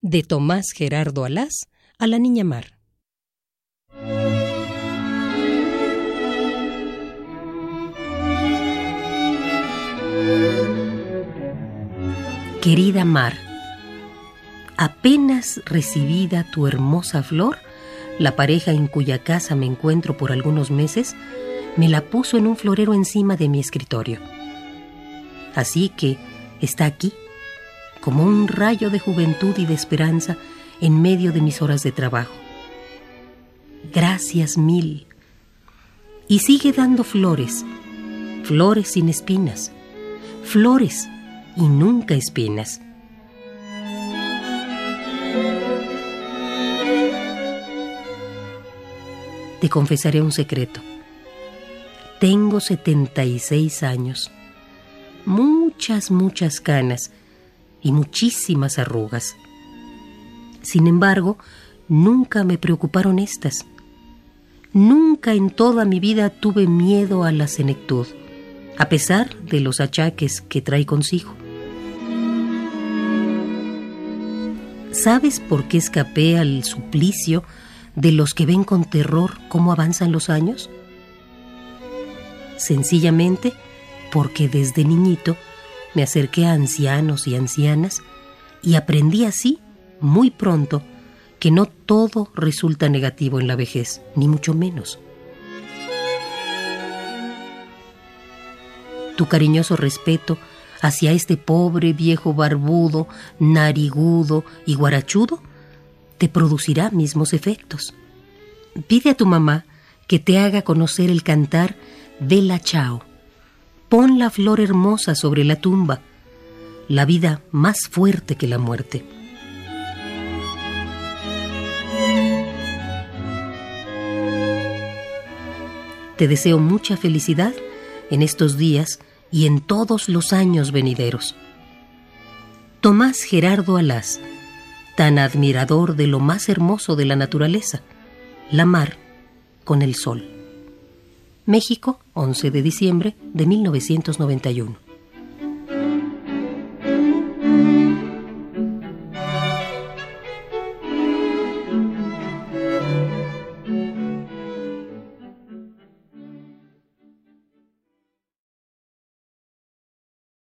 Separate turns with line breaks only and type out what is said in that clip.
De Tomás Gerardo Alás a la Niña Mar. Querida Mar, apenas recibida tu hermosa flor, la pareja en cuya casa me encuentro por algunos meses me la puso en un florero encima de mi escritorio. Así que está aquí, como un rayo de juventud y de esperanza en medio de mis horas de trabajo. Gracias mil. Y sigue dando flores, flores sin espinas, flores y nunca espinas. Te confesaré un secreto. Tengo 76 años, muchas, muchas canas y muchísimas arrugas. Sin embargo, nunca me preocuparon estas. Nunca en toda mi vida tuve miedo a la senectud, a pesar de los achaques que trae consigo. ¿Sabes por qué escapé al suplicio de los que ven con terror cómo avanzan los años? Sencillamente porque desde niñito me acerqué a ancianos y ancianas y aprendí así, muy pronto, que no todo resulta negativo en la vejez, ni mucho menos. Tu cariñoso respeto hacia este pobre viejo barbudo, narigudo y guarachudo te producirá mismos efectos. Pide a tu mamá que te haga conocer el cantar de la chao Pon la flor hermosa sobre la tumba, la vida más fuerte que la muerte. Te deseo mucha felicidad en estos días y en todos los años venideros. Tomás Gerardo Alás, tan admirador de lo más hermoso de la naturaleza, la mar con el sol. México, 11 de diciembre de 1991.